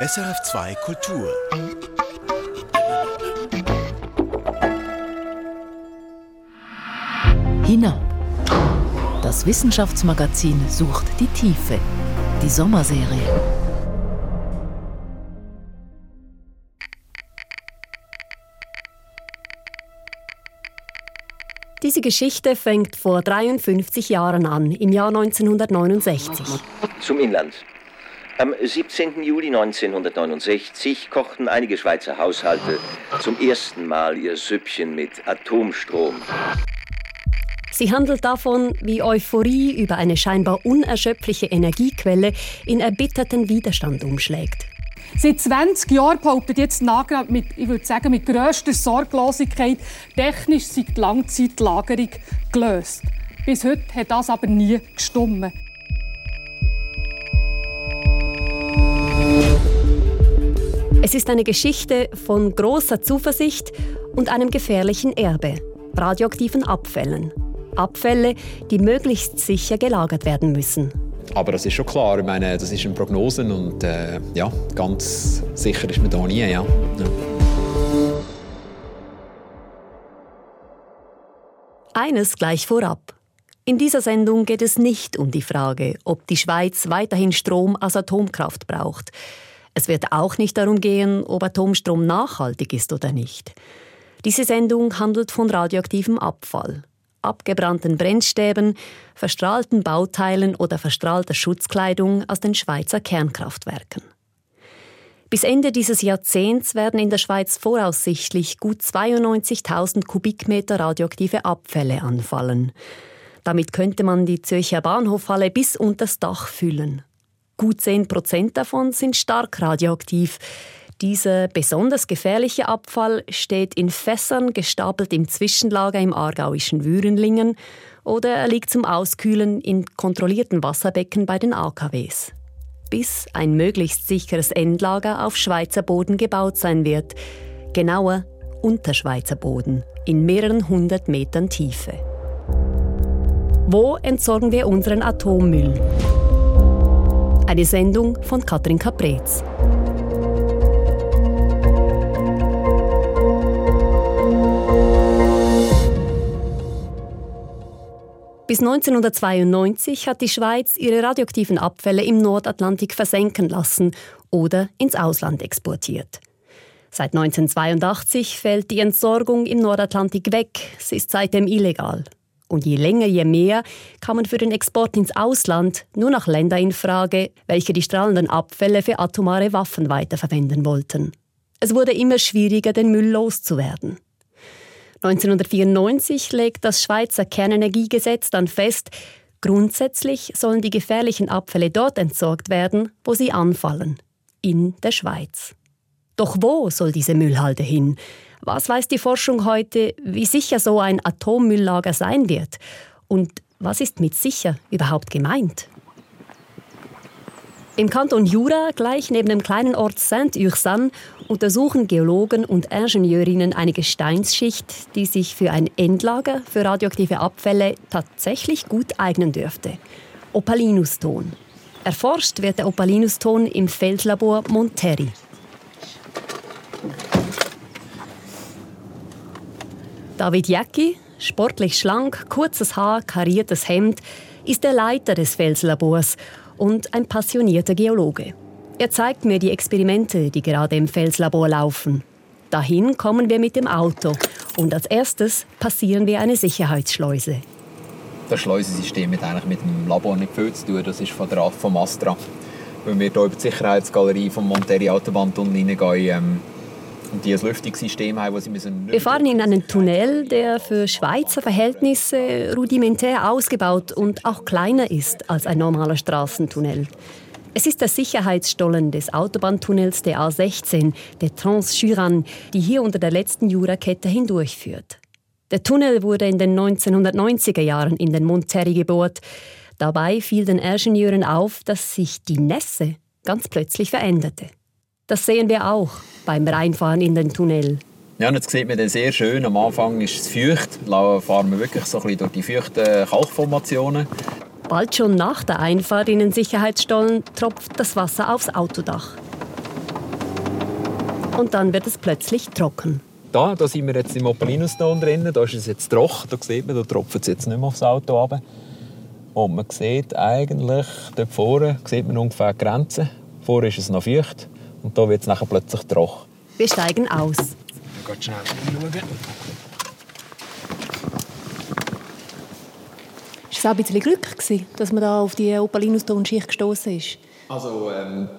SRF2 Kultur. Hinab. Das Wissenschaftsmagazin sucht die Tiefe. Die Sommerserie. Diese Geschichte fängt vor 53 Jahren an, im Jahr 1969. Zum Inland. Am 17. Juli 1969 kochten einige Schweizer Haushalte zum ersten Mal ihr Süppchen mit Atomstrom. Sie handelt davon, wie Euphorie über eine scheinbar unerschöpfliche Energiequelle in erbitterten Widerstand umschlägt. Seit 20 Jahren behauptet jetzt Nagra mit, ich würde sagen, mit grösster Sorglosigkeit, technisch sei die Langzeitlagerung gelöst. Bis heute hat das aber nie gestimmt. Es ist eine Geschichte von großer Zuversicht und einem gefährlichen Erbe, radioaktiven Abfällen. Abfälle, die möglichst sicher gelagert werden müssen. Aber das ist schon klar, ich meine, das ist eine Prognose und äh, ja, ganz sicher ist man da nie. Ja. ja. Eines gleich vorab. In dieser Sendung geht es nicht um die Frage, ob die Schweiz weiterhin Strom aus Atomkraft braucht. Es wird auch nicht darum gehen, ob Atomstrom nachhaltig ist oder nicht. Diese Sendung handelt von radioaktivem Abfall, abgebrannten Brennstäben, verstrahlten Bauteilen oder verstrahlter Schutzkleidung aus den Schweizer Kernkraftwerken. Bis Ende dieses Jahrzehnts werden in der Schweiz voraussichtlich gut 92.000 Kubikmeter radioaktive Abfälle anfallen. Damit könnte man die Zürcher Bahnhofhalle bis unters Dach füllen. Gut 10 Prozent davon sind stark radioaktiv. Dieser besonders gefährliche Abfall steht in Fässern gestapelt im Zwischenlager im aargauischen Würenlingen oder er liegt zum Auskühlen in kontrollierten Wasserbecken bei den AKWs. Bis ein möglichst sicheres Endlager auf Schweizer Boden gebaut sein wird. Genauer unter Schweizer Boden, in mehreren hundert Metern Tiefe. Wo entsorgen wir unseren Atommüll? Eine Sendung von Katrin Caprez. Bis 1992 hat die Schweiz ihre radioaktiven Abfälle im Nordatlantik versenken lassen oder ins Ausland exportiert. Seit 1982 fällt die Entsorgung im Nordatlantik weg. Sie ist seitdem illegal. Und je länger, je mehr kamen für den Export ins Ausland nur noch Länder in Frage, welche die strahlenden Abfälle für atomare Waffen weiterverwenden wollten. Es wurde immer schwieriger, den Müll loszuwerden. 1994 legt das Schweizer Kernenergiegesetz dann fest, grundsätzlich sollen die gefährlichen Abfälle dort entsorgt werden, wo sie anfallen, in der Schweiz. Doch wo soll diese Müllhalde hin? Was weiß die Forschung heute, wie sicher so ein Atommülllager sein wird? Und was ist mit sicher überhaupt gemeint? Im Kanton Jura, gleich neben dem kleinen Ort Saint-Ursanne, untersuchen Geologen und Ingenieurinnen eine Gesteinsschicht, die sich für ein Endlager für radioaktive Abfälle tatsächlich gut eignen dürfte. Opalinuston. Erforscht wird der Opalinuston im Feldlabor Monterri. David Jacki, sportlich schlank, kurzes Haar, kariertes Hemd, ist der Leiter des Felslabors und ein passionierter Geologe. Er zeigt mir die Experimente, die gerade im Felslabor laufen. Dahin kommen wir mit dem Auto und als erstes passieren wir eine Sicherheitsschleuse. Das Schleusensystem hat eigentlich mit dem Labor nicht viel zu tun. Das ist von der vom Astra. Wenn wir hier über die Sicherheitsgalerie vom Monterey Autobahntunnel hineingehen, ähm, und die ein Lüftungssystem haben, das sie müssen Wir fahren in einen Tunnel, der für Schweizer Verhältnisse rudimentär ausgebaut und auch kleiner ist als ein normaler Straßentunnel. Es ist der Sicherheitsstollen des Autobahntunnels der A16, der Trans-Juran, die hier unter der letzten Jurakette hindurchführt. Der Tunnel wurde in den 1990er Jahren in den Monterrey gebohrt. Dabei fiel den Ingenieuren auf, dass sich die Nässe ganz plötzlich veränderte. Das sehen wir auch beim Reinfahren in den Tunnel. Ja, und jetzt sieht man den sehr schön. Am Anfang ist es feucht. Da fahren wir wirklich so ein bisschen durch die feuchten Kalkformationen. Bald schon nach der Einfahrt in den Sicherheitsstollen tropft das Wasser aufs Autodach. Und dann wird es plötzlich trocken. Da, da sind wir jetzt im Opalinuston drin. Da ist es jetzt trocken. Da sieht man, da tropft es jetzt nicht mehr aufs Auto runter. Und man sieht eigentlich, dort vorne sieht man ungefähr die Grenze. Vorne ist es noch feucht und da wird es nachher plötzlich trocken. Wir steigen aus. Ich gehe schnell schauen. Ist es auch ein bisschen Glück, gewesen, dass man da auf die Opalinuston-Schicht gestoßen ist? Also ähm,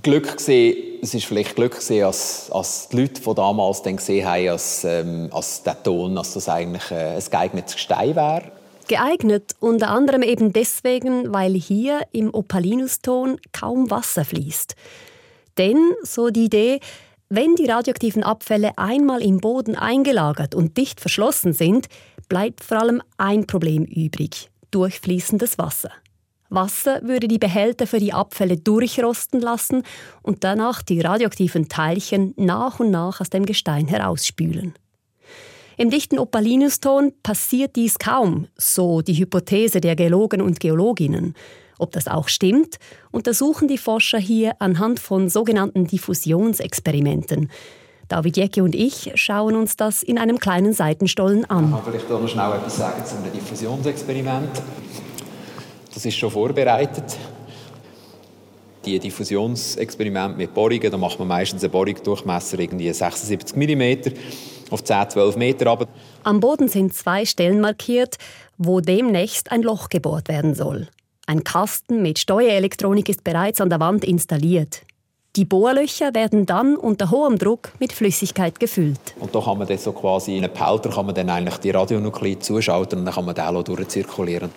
Glück gesehen, es ist vielleicht Glück gesehen, als, als die Leute von damals dann gesehen haben, als, ähm, als der Ton, dass das eigentlich äh, ein geeignetes Gestein wäre. Geeignet unter anderem eben deswegen, weil hier im Opalinuston kaum Wasser fließt. Denn, so die Idee, wenn die radioaktiven Abfälle einmal im Boden eingelagert und dicht verschlossen sind, bleibt vor allem ein Problem übrig, durchfließendes Wasser. Wasser würde die Behälter für die Abfälle durchrosten lassen und danach die radioaktiven Teilchen nach und nach aus dem Gestein herausspülen. Im dichten Opalinuston passiert dies kaum, so die Hypothese der Geologen und Geologinnen. Ob das auch stimmt, untersuchen die Forscher hier anhand von sogenannten Diffusionsexperimenten. David Jecke und ich schauen uns das in einem kleinen Seitenstollen an. Kann vielleicht noch schnell etwas sagen einem Diffusionsexperiment. Das ist schon vorbereitet. Die Diffusionsexperimente mit Bohrungen, da macht man meistens einen Bohrungsdurchmesser irgendwie 76 mm auf 10, 12 Meter runter. Am Boden sind zwei Stellen markiert, wo demnächst ein Loch gebohrt werden soll. Ein Kasten mit Steuerelektronik ist bereits an der Wand installiert. Die Bohrlöcher werden dann unter hohem Druck mit Flüssigkeit gefüllt. Und da kann man dann so quasi in einen Pelter kann man dann eigentlich die Radionuklide zuschalten und dann kann man den durchzirkulieren.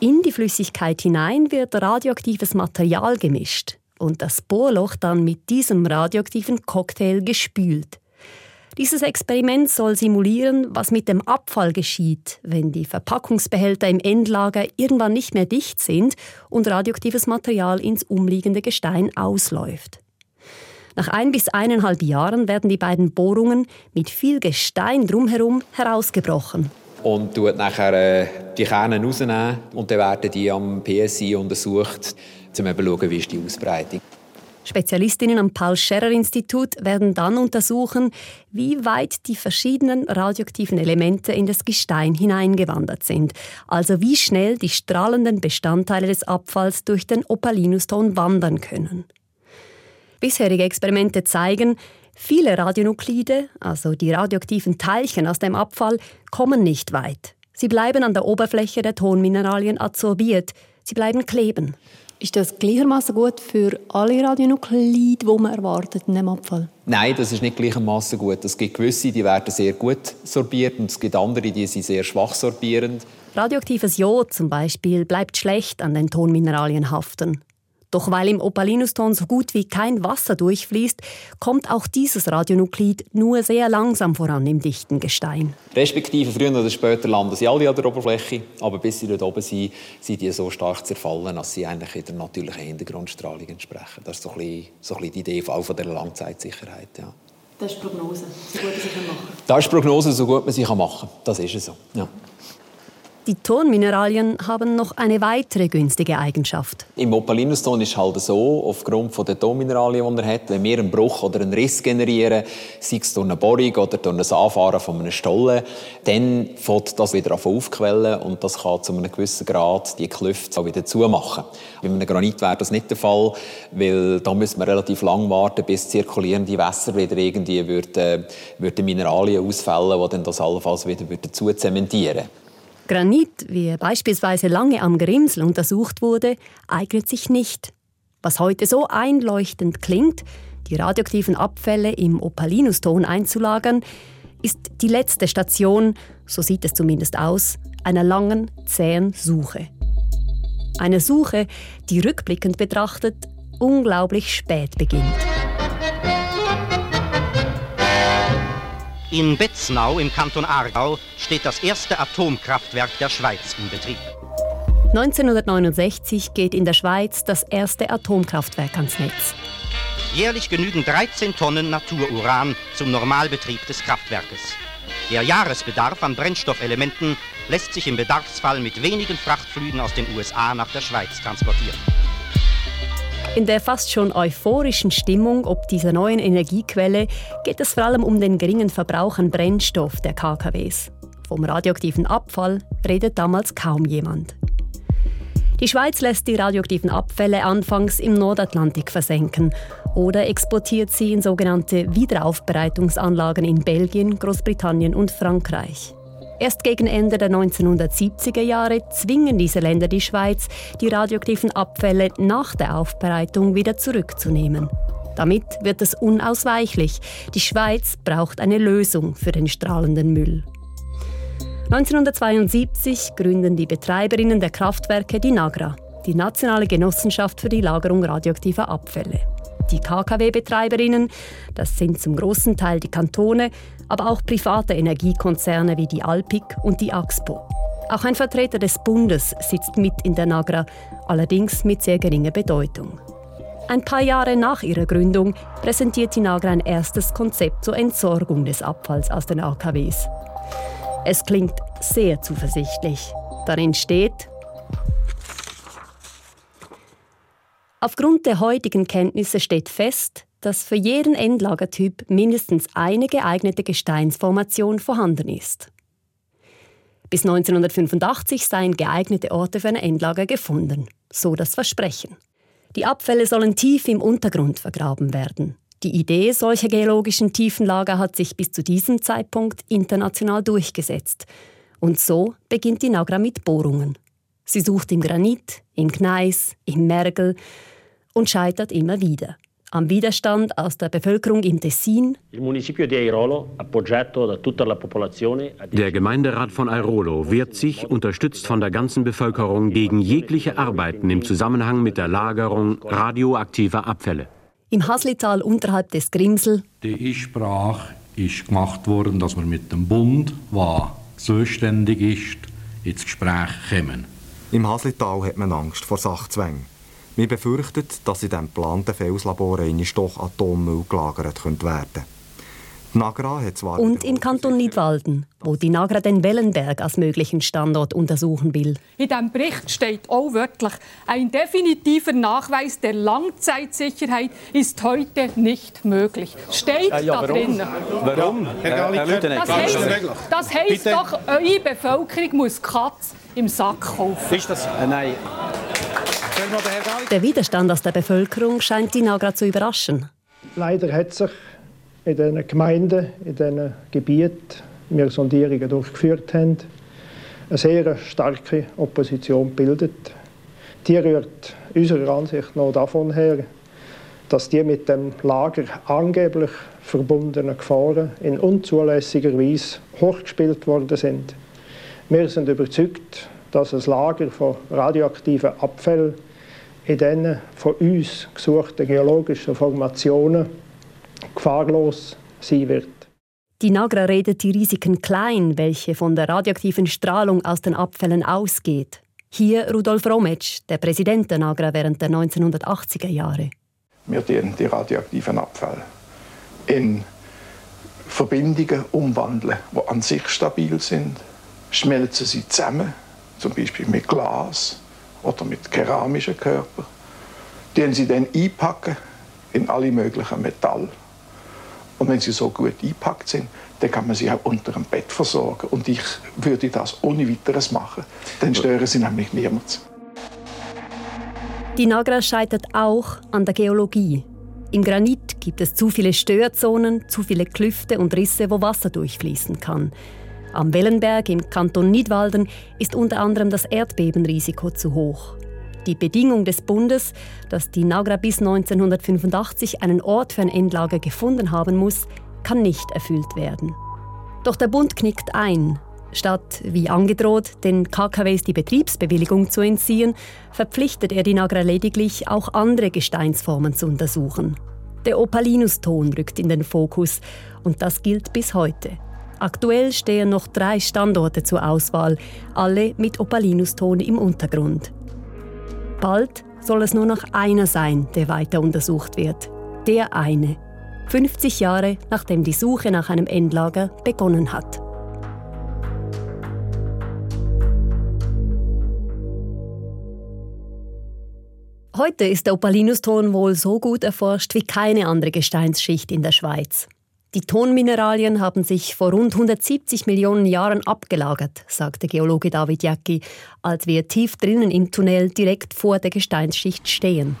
In die Flüssigkeit hinein wird radioaktives Material gemischt und das Bohrloch dann mit diesem radioaktiven Cocktail gespült. Dieses Experiment soll simulieren, was mit dem Abfall geschieht, wenn die Verpackungsbehälter im Endlager irgendwann nicht mehr dicht sind und radioaktives Material ins umliegende Gestein ausläuft. Nach ein bis eineinhalb Jahren werden die beiden Bohrungen mit viel Gestein drumherum herausgebrochen. Und tut nachher äh, die Kerne rausnehmen und dann werden die am PSI untersucht, um zu schauen, wie ist die Ausbreitung. Spezialistinnen am Paul-Scherrer-Institut werden dann untersuchen, wie weit die verschiedenen radioaktiven Elemente in das Gestein hineingewandert sind, also wie schnell die strahlenden Bestandteile des Abfalls durch den Opalinuston wandern können. Bisherige Experimente zeigen, viele Radionuklide, also die radioaktiven Teilchen aus dem Abfall, kommen nicht weit. Sie bleiben an der Oberfläche der Tonmineralien adsorbiert, sie bleiben kleben. Ist das gleichermaßen gut für alle Radionuklide, die man erwartet in dem Abfall? Nein, das ist nicht gleichermaßen gut. Es gibt gewisse, die werden sehr gut sorbiert und es gibt andere, die sind sehr schwach sorbierend. Radioaktives Jod zum Beispiel bleibt schlecht an den Tonmineralien haften. Doch weil im Opalinuston so gut wie kein Wasser durchfließt, kommt auch dieses Radionuklid nur sehr langsam voran im dichten Gestein. Respektive früher oder später landen sie alle an der Oberfläche, aber bis sie dort oben sind, sind die so stark zerfallen, dass sie eigentlich in der natürlichen Hintergrundstrahlung entsprechen. Das ist so ein bisschen, so ein bisschen die Idee von der Langzeitsicherheit. Ja. Das ist die Prognose, so gut man sie machen kann. Das ist die Prognose, so gut man sie machen kann. Das ist es so. Ja. Die Tonmineralien haben noch eine weitere günstige Eigenschaft. Im Opalinuston ist es halt so, aufgrund der Tonmineralien, die er hat, wenn wir einen Bruch oder einen Riss generieren, sei es durch eine Bohrung oder durch ein Anfahren von einem Stollen, dann fängt das wieder aufquellen und das kann zu einem gewissen Grad die Klüfte wieder zumachen. Bei einem Granit wäre das nicht der Fall, weil da müssen wir relativ lang warten, bis zirkulierende Wässer wieder irgendwie würden, würden Mineralien ausfällen, die dann das allenfalls wieder dazu zementieren. Granit, wie beispielsweise lange am Grimsel untersucht wurde, eignet sich nicht. Was heute so einleuchtend klingt, die radioaktiven Abfälle im Opalinuston einzulagern, ist die letzte Station, so sieht es zumindest aus, einer langen, zähen Suche. Eine Suche, die rückblickend betrachtet unglaublich spät beginnt. In Betznau im Kanton Aargau steht das erste Atomkraftwerk der Schweiz in Betrieb. 1969 geht in der Schweiz das erste Atomkraftwerk ans Netz. Jährlich genügen 13 Tonnen Natururan zum Normalbetrieb des Kraftwerkes. Der Jahresbedarf an Brennstoffelementen lässt sich im Bedarfsfall mit wenigen Frachtflügen aus den USA nach der Schweiz transportieren. In der fast schon euphorischen Stimmung ob dieser neuen Energiequelle geht es vor allem um den geringen Verbrauch an Brennstoff der KKWs. Vom radioaktiven Abfall redet damals kaum jemand. Die Schweiz lässt die radioaktiven Abfälle anfangs im Nordatlantik versenken oder exportiert sie in sogenannte Wiederaufbereitungsanlagen in Belgien, Großbritannien und Frankreich. Erst gegen Ende der 1970er Jahre zwingen diese Länder die Schweiz, die radioaktiven Abfälle nach der Aufbereitung wieder zurückzunehmen. Damit wird es unausweichlich. Die Schweiz braucht eine Lösung für den strahlenden Müll. 1972 gründen die Betreiberinnen der Kraftwerke die NAGRA, die Nationale Genossenschaft für die Lagerung radioaktiver Abfälle. Die KKW-Betreiberinnen, das sind zum großen Teil die Kantone, aber auch private Energiekonzerne wie die Alpic und die Axpo. Auch ein Vertreter des Bundes sitzt mit in der Nagra, allerdings mit sehr geringer Bedeutung. Ein paar Jahre nach ihrer Gründung präsentiert die Nagra ein erstes Konzept zur Entsorgung des Abfalls aus den AKWs. Es klingt sehr zuversichtlich. Darin steht, Aufgrund der heutigen Kenntnisse steht fest, dass für jeden Endlagertyp mindestens eine geeignete Gesteinsformation vorhanden ist. Bis 1985 seien geeignete Orte für ein Endlager gefunden, so das Versprechen. Die Abfälle sollen tief im Untergrund vergraben werden. Die Idee solcher geologischen Tiefenlager hat sich bis zu diesem Zeitpunkt international durchgesetzt. Und so beginnt die Nagra mit Bohrungen. Sie sucht im Granit, im Gneis, im Mergel und scheitert immer wieder am Widerstand aus der Bevölkerung im Tessin. Der Gemeinderat von Airolo wehrt sich, unterstützt von der ganzen Bevölkerung, gegen jegliche Arbeiten im Zusammenhang mit der Lagerung radioaktiver Abfälle. Im Haslital unterhalb des Grimsel. Die Einsprache ist gemacht worden, dass wir mit dem Bund, der zuständig ist, ins Gespräch kommen. Im Haslital hat man Angst vor Sachzwängen. Wir befürchten, dass in diesem geplanten Felslabor doch Atommüll gelagert werden Nagra hat zwar Und im Kanton Nidwalden, wo die Nagra den Wellenberg als möglichen Standort untersuchen will. In diesem Bericht steht auch wörtlich, ein definitiver Nachweis der Langzeitsicherheit ist heute nicht möglich. Steht äh, ja, da drin. Warum? Herr Herr das heisst, das heisst doch, eure Bevölkerung muss Katz im Sack kaufen. Ist das? Äh, nein. Der Widerstand aus der Bevölkerung scheint die Nagra zu überraschen. Leider hat sich in den Gemeinden, in den Gebieten, wir Sondierungen durchgeführt haben, eine sehr starke Opposition bildet. Die rührt unserer Ansicht nach davon her, dass die mit dem Lager angeblich verbundenen Gefahren in unzulässiger Weise hochgespielt worden sind. Wir sind überzeugt, dass das Lager von radioaktiven Abfällen in diesen von uns gesuchten geologischen Formationen gefahrlos sein wird. Die Nagra redet die Risiken klein, welche von der radioaktiven Strahlung aus den Abfällen ausgeht. Hier Rudolf Rometsch, der Präsident der Nagra während der 1980er Jahre. Wir die, die radioaktiven Abfälle in Verbindungen umwandeln, die an sich stabil sind, schmelzen sie zusammen, zum Beispiel mit Glas oder mit keramischen Körpern. Die sie dann einpacken in alle möglichen Metall. Und wenn sie so gut eingepackt sind, dann kann man sie auch unter dem Bett versorgen. Und ich würde das ohne weiteres machen. Dann stören sie nämlich niemand. Die Nagra scheitert auch an der Geologie. Im Granit gibt es zu viele Störzonen, zu viele Klüfte und Risse, wo Wasser durchfließen kann. Am Wellenberg im Kanton Nidwalden ist unter anderem das Erdbebenrisiko zu hoch. Die Bedingung des Bundes, dass die Nagra bis 1985 einen Ort für ein Endlager gefunden haben muss, kann nicht erfüllt werden. Doch der Bund knickt ein. Statt, wie angedroht, den KKWs die Betriebsbewilligung zu entziehen, verpflichtet er die Nagra lediglich, auch andere Gesteinsformen zu untersuchen. Der Opalinuston rückt in den Fokus und das gilt bis heute. Aktuell stehen noch drei Standorte zur Auswahl, alle mit Opalinuston im Untergrund. Bald soll es nur noch einer sein, der weiter untersucht wird. Der eine. 50 Jahre nachdem die Suche nach einem Endlager begonnen hat. Heute ist der Opalinuston wohl so gut erforscht wie keine andere Gesteinsschicht in der Schweiz. Die Tonmineralien haben sich vor rund 170 Millionen Jahren abgelagert, sagte Geologe David Jacki, als wir tief drinnen im Tunnel direkt vor der Gesteinsschicht stehen.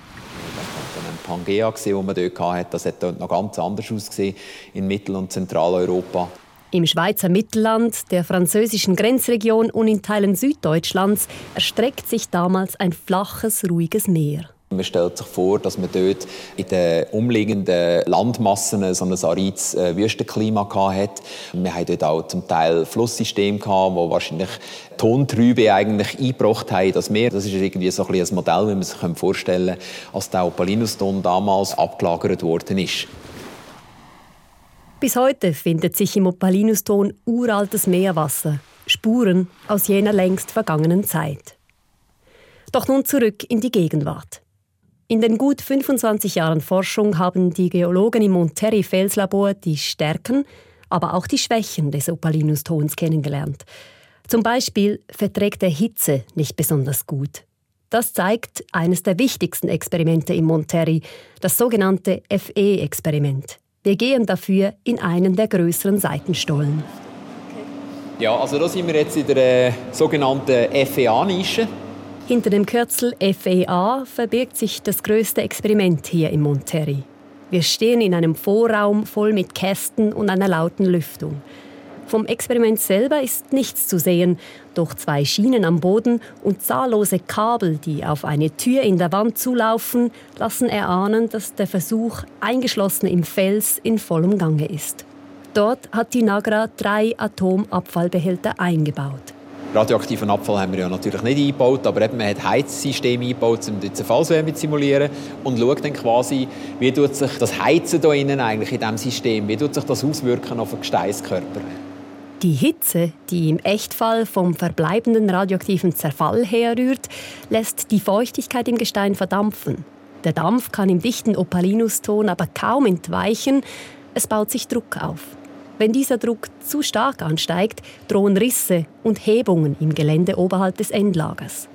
Pangea, das man dort hatte, das hat dort noch ganz anders ausgesehen in Mittel- und Zentraleuropa. Im Schweizer Mittelland, der französischen Grenzregion und in Teilen Süddeutschlands erstreckt sich damals ein flaches, ruhiges Meer. Man stellt sich vor, dass man dort in den umliegenden Landmassen so ein arides äh, Wüstenklima hatte. Wir hatten dort auch zum Teil Flusssysteme, die wahrscheinlich Tontrübe eigentlich eingebracht haben in das Meer. Das ist irgendwie so ein, ein Modell, wie man sich vorstellen kann, als der Opalinuston damals abgelagert worden ist. Bis heute findet sich im Opalinuston uraltes Meerwasser, Spuren aus jener längst vergangenen Zeit. Doch nun zurück in die Gegenwart. In den gut 25 Jahren Forschung haben die Geologen im Monterrey Felslabor die Stärken, aber auch die Schwächen des Opalinustons kennengelernt. Zum Beispiel verträgt er Hitze nicht besonders gut. Das zeigt eines der wichtigsten Experimente im Monterrey, das sogenannte FE-Experiment. Wir gehen dafür in einen der größeren Seitenstollen. Ja, also da sind wir jetzt in der äh, sogenannten FEA-Nische. Hinter dem Kürzel FEA verbirgt sich das größte Experiment hier im Monterrey. Wir stehen in einem Vorraum voll mit Kästen und einer lauten Lüftung. Vom Experiment selber ist nichts zu sehen, doch zwei Schienen am Boden und zahllose Kabel, die auf eine Tür in der Wand zulaufen, lassen erahnen, dass der Versuch, eingeschlossen im Fels, in vollem Gange ist. Dort hat die Nagra drei Atomabfallbehälter eingebaut. Radioaktiven Abfall haben wir ja natürlich nicht eingebaut, aber eben man hat Heizsysteme eingebaut, um die Zerfallswärme zu simulieren und schaut dann quasi, wie tut sich das Heizen da innen eigentlich in diesem System, wie tut sich das auswirken auf den Gesteinskörper. Die Hitze, die im Echtfall vom verbleibenden radioaktiven Zerfall herrührt, lässt die Feuchtigkeit im Gestein verdampfen. Der Dampf kann im dichten Opalinuston aber kaum entweichen, es baut sich Druck auf. Wenn dieser Druck zu stark ansteigt, drohen Risse und Hebungen im Gelände oberhalb des Endlagers.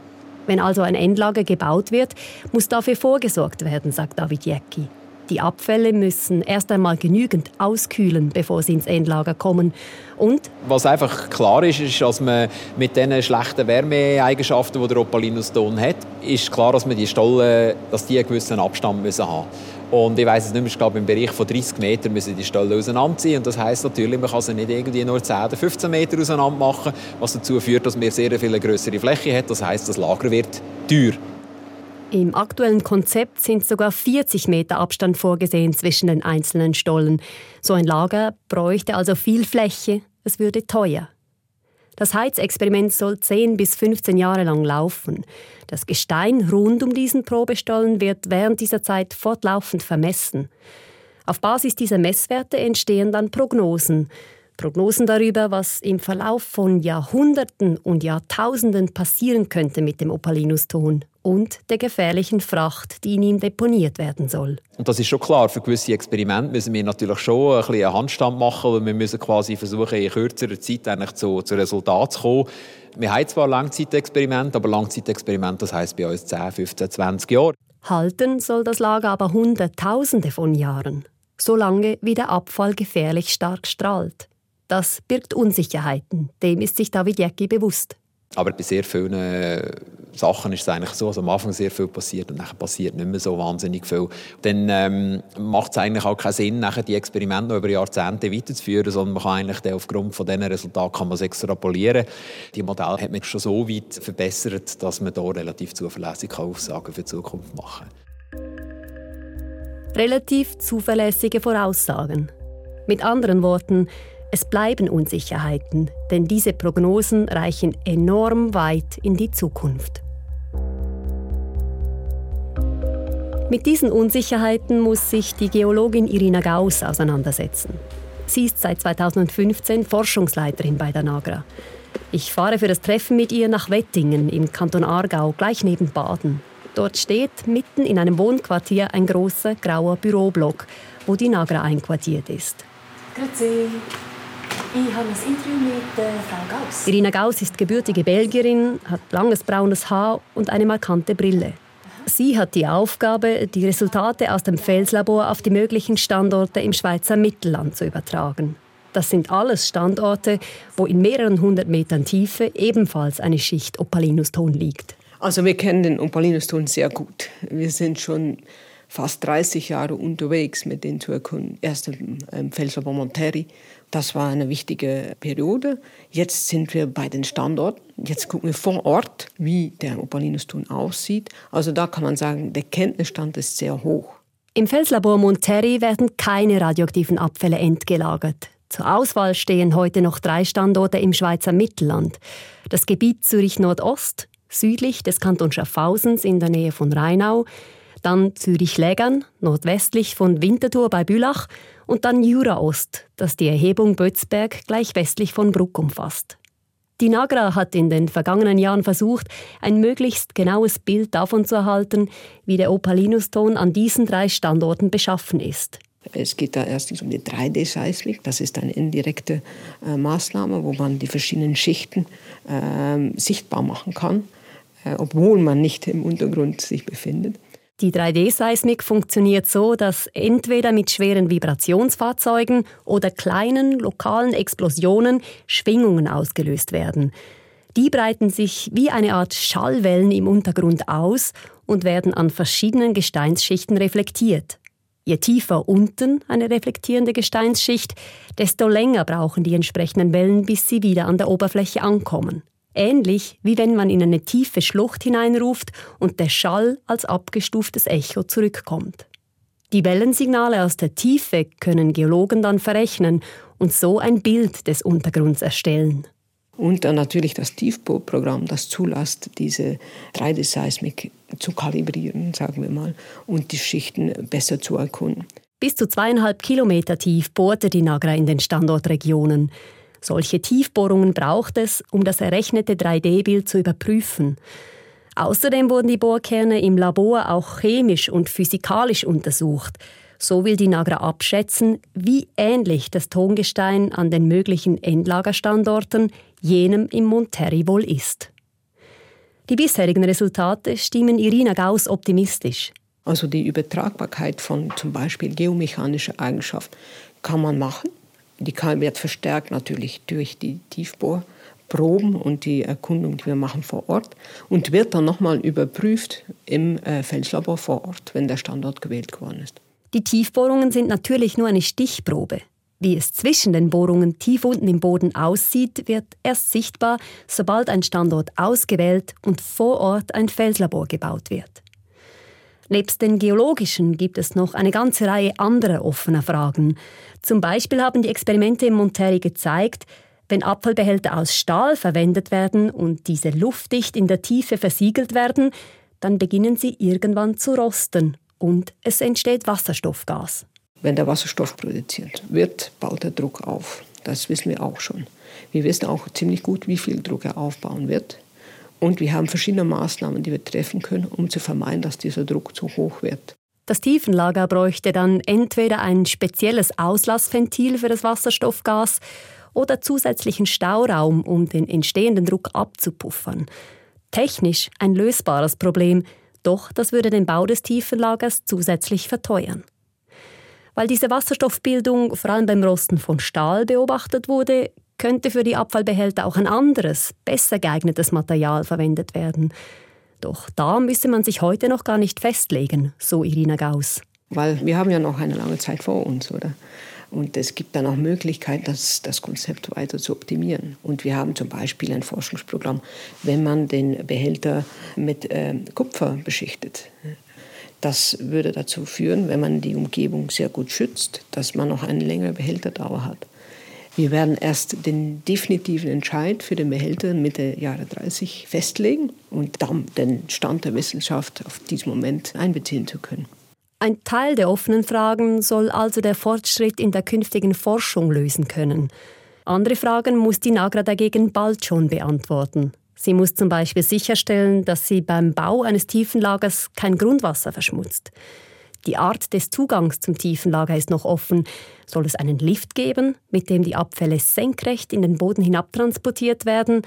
Wenn also ein Endlager gebaut wird, muss dafür vorgesorgt werden, sagt David Jäcki. Die Abfälle müssen erst einmal genügend auskühlen, bevor sie ins Endlager kommen. Und Was einfach klar ist, ist, dass man mit den schlechten Wärmeeigenschaften, die der Opalinuston hat, ist klar, dass man die Stollen, dass die einen gewissen Abstand müssen haben und ich weiß es nicht mehr, ich glaube, im Bereich von 30 Metern müssen die Stollen auseinanderziehen. Und das heißt natürlich, man kann sie nicht irgendwie nur 10 oder 15 Meter auseinander machen, was dazu führt, dass man sehr viel größere Fläche hat. Das heißt, das Lager wird teuer. Im aktuellen Konzept sind sogar 40 Meter Abstand vorgesehen zwischen den einzelnen Stollen. So ein Lager bräuchte also viel Fläche, es würde teuer. Das Heizexperiment soll 10 bis 15 Jahre lang laufen. Das Gestein rund um diesen Probestollen wird während dieser Zeit fortlaufend vermessen. Auf Basis dieser Messwerte entstehen dann Prognosen. Prognosen darüber, was im Verlauf von Jahrhunderten und Jahrtausenden passieren könnte mit dem Opalinuston und der gefährlichen Fracht, die in ihm deponiert werden soll. Und das ist schon klar. Für gewisse Experimente müssen wir natürlich schon ein bisschen einen Handstand machen, weil wir müssen quasi versuchen, in kürzerer Zeit eigentlich zu, zu Resultaten zu kommen. Wir haben zwar Langzeitexperimente, aber Langzeitexperimente, das heisst bei uns 10, 15, 20 Jahre. Halten soll das Lager aber Hunderttausende von Jahren, solange wie der Abfall gefährlich stark strahlt. Das birgt Unsicherheiten, dem ist sich David Jäcki bewusst. Aber bei sehr vielen Sachen ist es eigentlich so, dass am Anfang sehr viel passiert und dann passiert nicht mehr so wahnsinnig viel. Dann ähm, macht es eigentlich auch keinen Sinn, nachher die Experimente noch über Jahrzehnte weiterzuführen, sondern man kann eigentlich aufgrund von diesen Resultaten kann man es extrapolieren. Die Modelle hat man schon so weit verbessert, dass man da relativ zuverlässige Aussagen für die Zukunft machen Relativ zuverlässige Voraussagen. Mit anderen Worten, es bleiben Unsicherheiten, denn diese Prognosen reichen enorm weit in die Zukunft. Mit diesen Unsicherheiten muss sich die Geologin Irina Gauss auseinandersetzen. Sie ist seit 2015 Forschungsleiterin bei der NAGRA. Ich fahre für das Treffen mit ihr nach Wettingen im Kanton Aargau, gleich neben Baden. Dort steht mitten in einem Wohnquartier ein großer grauer Büroblock, wo die NAGRA einquartiert ist. Grüezi. Ich habe ein Interview mit äh, Frau Gauss. Irina Gauss ist gebürtige Belgierin, hat langes braunes Haar und eine markante Brille. Sie hat die Aufgabe, die Resultate aus dem Felslabor auf die möglichen Standorte im Schweizer Mittelland zu übertragen. Das sind alles Standorte, wo in mehreren hundert Metern Tiefe ebenfalls eine Schicht Opalinuston liegt. Also wir kennen den Opalinuston sehr gut. Wir sind schon fast 30 Jahre unterwegs mit den erkunden. Erst im Felslabor Monteri. Das war eine wichtige Periode. Jetzt sind wir bei den Standorten. Jetzt gucken wir vor Ort, wie der Opalinuston aussieht. Also da kann man sagen, der Kenntnisstand ist sehr hoch. Im Felslabor Monteri werden keine radioaktiven Abfälle entgelagert. Zur Auswahl stehen heute noch drei Standorte im Schweizer Mittelland. Das Gebiet Zürich Nordost, südlich des Kantons Schaffhausens in der Nähe von Rheinau, dann Zürich-Lägern, nordwestlich von Winterthur bei Bülach und dann Jura-Ost, das die Erhebung Bötzberg gleich westlich von Bruck umfasst. Die Nagra hat in den vergangenen Jahren versucht, ein möglichst genaues Bild davon zu erhalten, wie der Opalinuston an diesen drei Standorten beschaffen ist. Es geht da erstens um die 3D-Seismik. Das ist eine indirekte äh, Maßnahme, wo man die verschiedenen Schichten äh, sichtbar machen kann, äh, obwohl man nicht im Untergrund sich befindet. Die 3D-Seismik funktioniert so, dass entweder mit schweren Vibrationsfahrzeugen oder kleinen lokalen Explosionen Schwingungen ausgelöst werden. Die breiten sich wie eine Art Schallwellen im Untergrund aus und werden an verschiedenen Gesteinsschichten reflektiert. Je tiefer unten eine reflektierende Gesteinsschicht, desto länger brauchen die entsprechenden Wellen, bis sie wieder an der Oberfläche ankommen. Ähnlich wie wenn man in eine tiefe Schlucht hineinruft und der Schall als abgestuftes Echo zurückkommt. Die Wellensignale aus der Tiefe können Geologen dann verrechnen und so ein Bild des Untergrunds erstellen. Und dann natürlich das Tiefbohrprogramm, das zulässt, diese 3D-Seismik zu kalibrieren, sagen wir mal, und die Schichten besser zu erkunden. Bis zu zweieinhalb Kilometer tief bohrte die Nagra in den Standortregionen. Solche Tiefbohrungen braucht es, um das errechnete 3D-Bild zu überprüfen. Außerdem wurden die Bohrkerne im Labor auch chemisch und physikalisch untersucht. So will die Nagra abschätzen, wie ähnlich das Tongestein an den möglichen Endlagerstandorten jenem im Monterrey wohl ist. Die bisherigen Resultate stimmen Irina Gauss optimistisch. Also die Übertragbarkeit von zum Beispiel geomechanischer Eigenschaft kann man machen. Die wird verstärkt natürlich durch die Tiefbohrproben und die Erkundung, die wir machen vor Ort und wird dann nochmal überprüft im äh, Felslabor vor Ort, wenn der Standort gewählt geworden ist. Die Tiefbohrungen sind natürlich nur eine Stichprobe. Wie es zwischen den Bohrungen tief unten im Boden aussieht, wird erst sichtbar, sobald ein Standort ausgewählt und vor Ort ein Felslabor gebaut wird. Nebst den geologischen gibt es noch eine ganze Reihe anderer offener Fragen. Zum Beispiel haben die Experimente im Monterrey gezeigt, wenn Abfallbehälter aus Stahl verwendet werden und diese luftdicht in der Tiefe versiegelt werden, dann beginnen sie irgendwann zu rosten und es entsteht Wasserstoffgas. Wenn der Wasserstoff produziert wird, baut der Druck auf. Das wissen wir auch schon. Wir wissen auch ziemlich gut, wie viel Druck er aufbauen wird. Und wir haben verschiedene Maßnahmen, die wir treffen können, um zu vermeiden, dass dieser Druck zu hoch wird. Das Tiefenlager bräuchte dann entweder ein spezielles Auslassventil für das Wasserstoffgas oder zusätzlichen Stauraum, um den entstehenden Druck abzupuffern. Technisch ein lösbares Problem, doch das würde den Bau des Tiefenlagers zusätzlich verteuern. Weil diese Wasserstoffbildung vor allem beim Rosten von Stahl beobachtet wurde, könnte für die Abfallbehälter auch ein anderes, besser geeignetes Material verwendet werden. Doch da müsse man sich heute noch gar nicht festlegen, so Irina Gauss. Weil wir haben ja noch eine lange Zeit vor uns, oder? Und es gibt dann auch Möglichkeiten, das, das Konzept weiter zu optimieren. Und wir haben zum Beispiel ein Forschungsprogramm, wenn man den Behälter mit äh, Kupfer beschichtet. Das würde dazu führen, wenn man die Umgebung sehr gut schützt, dass man noch eine längere Behälterdauer hat. Wir werden erst den definitiven Entscheid für den Behälter Mitte Jahre 30 festlegen und dann den Stand der Wissenschaft auf diesen Moment einbeziehen zu können. Ein Teil der offenen Fragen soll also der Fortschritt in der künftigen Forschung lösen können. Andere Fragen muss die Nagra dagegen bald schon beantworten. Sie muss zum Beispiel sicherstellen, dass sie beim Bau eines Tiefenlagers kein Grundwasser verschmutzt. Die Art des Zugangs zum Tiefenlager ist noch offen. Soll es einen Lift geben, mit dem die Abfälle senkrecht in den Boden hinabtransportiert werden?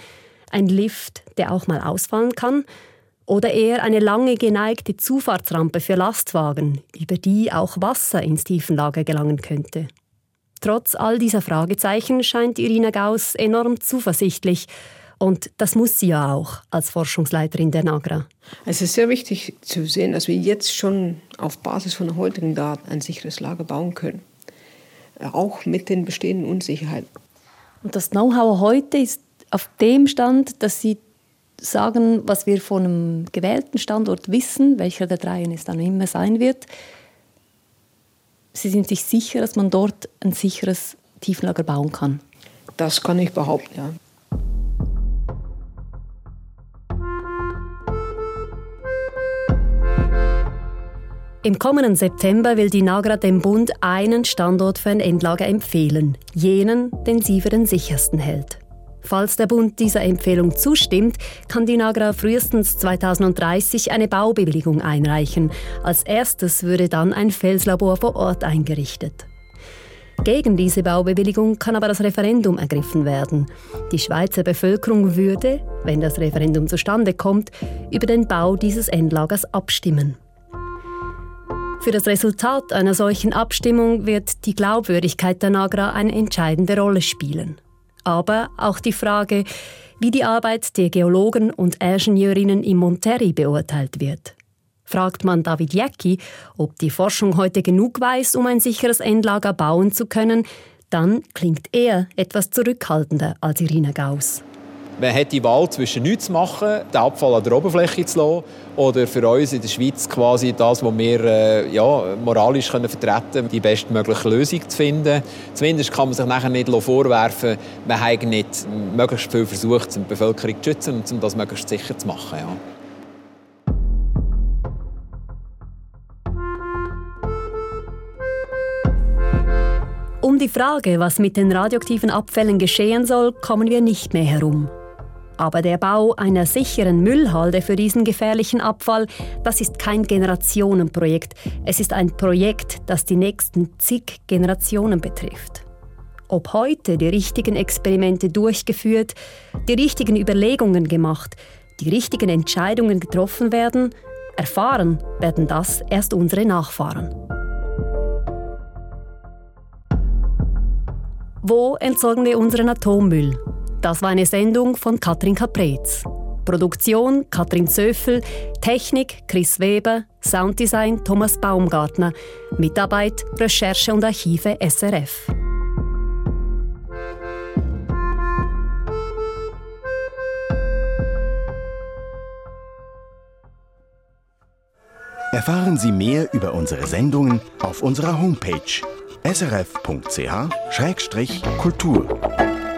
Ein Lift, der auch mal ausfallen kann? Oder eher eine lange geneigte Zufahrtsrampe für Lastwagen, über die auch Wasser ins Tiefenlager gelangen könnte. Trotz all dieser Fragezeichen scheint Irina Gauss enorm zuversichtlich. Und das muss sie ja auch als Forschungsleiterin der NAGRA. Es ist sehr wichtig zu sehen, dass wir jetzt schon auf Basis von heutigen Daten ein sicheres Lager bauen können. Auch mit den bestehenden Unsicherheiten. Und das Know-how heute ist auf dem Stand, dass Sie sagen, was wir von einem gewählten Standort wissen, welcher der dreien es dann immer sein wird. Sie sind sich sicher, dass man dort ein sicheres Tiefenlager bauen kann? Das kann ich behaupten, ja. Im kommenden September will die Nagra dem Bund einen Standort für ein Endlager empfehlen, jenen, den sie für den sichersten hält. Falls der Bund dieser Empfehlung zustimmt, kann die Nagra frühestens 2030 eine Baubewilligung einreichen. Als erstes würde dann ein Felslabor vor Ort eingerichtet. Gegen diese Baubewilligung kann aber das Referendum ergriffen werden. Die Schweizer Bevölkerung würde, wenn das Referendum zustande kommt, über den Bau dieses Endlagers abstimmen. Für das Resultat einer solchen Abstimmung wird die Glaubwürdigkeit der Nagra eine entscheidende Rolle spielen. Aber auch die Frage, wie die Arbeit der Geologen und Ingenieurinnen im Monterrey beurteilt wird. Fragt man David Jäcki, ob die Forschung heute genug weiß, um ein sicheres Endlager bauen zu können, dann klingt er etwas zurückhaltender als Irina Gauss. Man hat die Wahl zwischen nichts zu machen, den Abfall an der Oberfläche zu lassen, oder für uns in der Schweiz quasi das, was wir äh, ja, moralisch können vertreten können, die bestmögliche Lösung zu finden. Zumindest kann man sich nachher nicht vorwerfen, man habe nicht möglichst viel versucht, die Bevölkerung zu schützen und um das möglichst sicher zu machen. Ja. Um die Frage, was mit den radioaktiven Abfällen geschehen soll, kommen wir nicht mehr herum. Aber der Bau einer sicheren Müllhalde für diesen gefährlichen Abfall, das ist kein Generationenprojekt. Es ist ein Projekt, das die nächsten zig Generationen betrifft. Ob heute die richtigen Experimente durchgeführt, die richtigen Überlegungen gemacht, die richtigen Entscheidungen getroffen werden, erfahren werden das erst unsere Nachfahren. Wo entsorgen wir unseren Atommüll? Das war eine Sendung von Katrin Caprez. Produktion Katrin Zöffel, Technik Chris Weber, Sounddesign Thomas Baumgartner, Mitarbeit Recherche und Archive SRF. Erfahren Sie mehr über unsere Sendungen auf unserer Homepage srf.ch-kultur.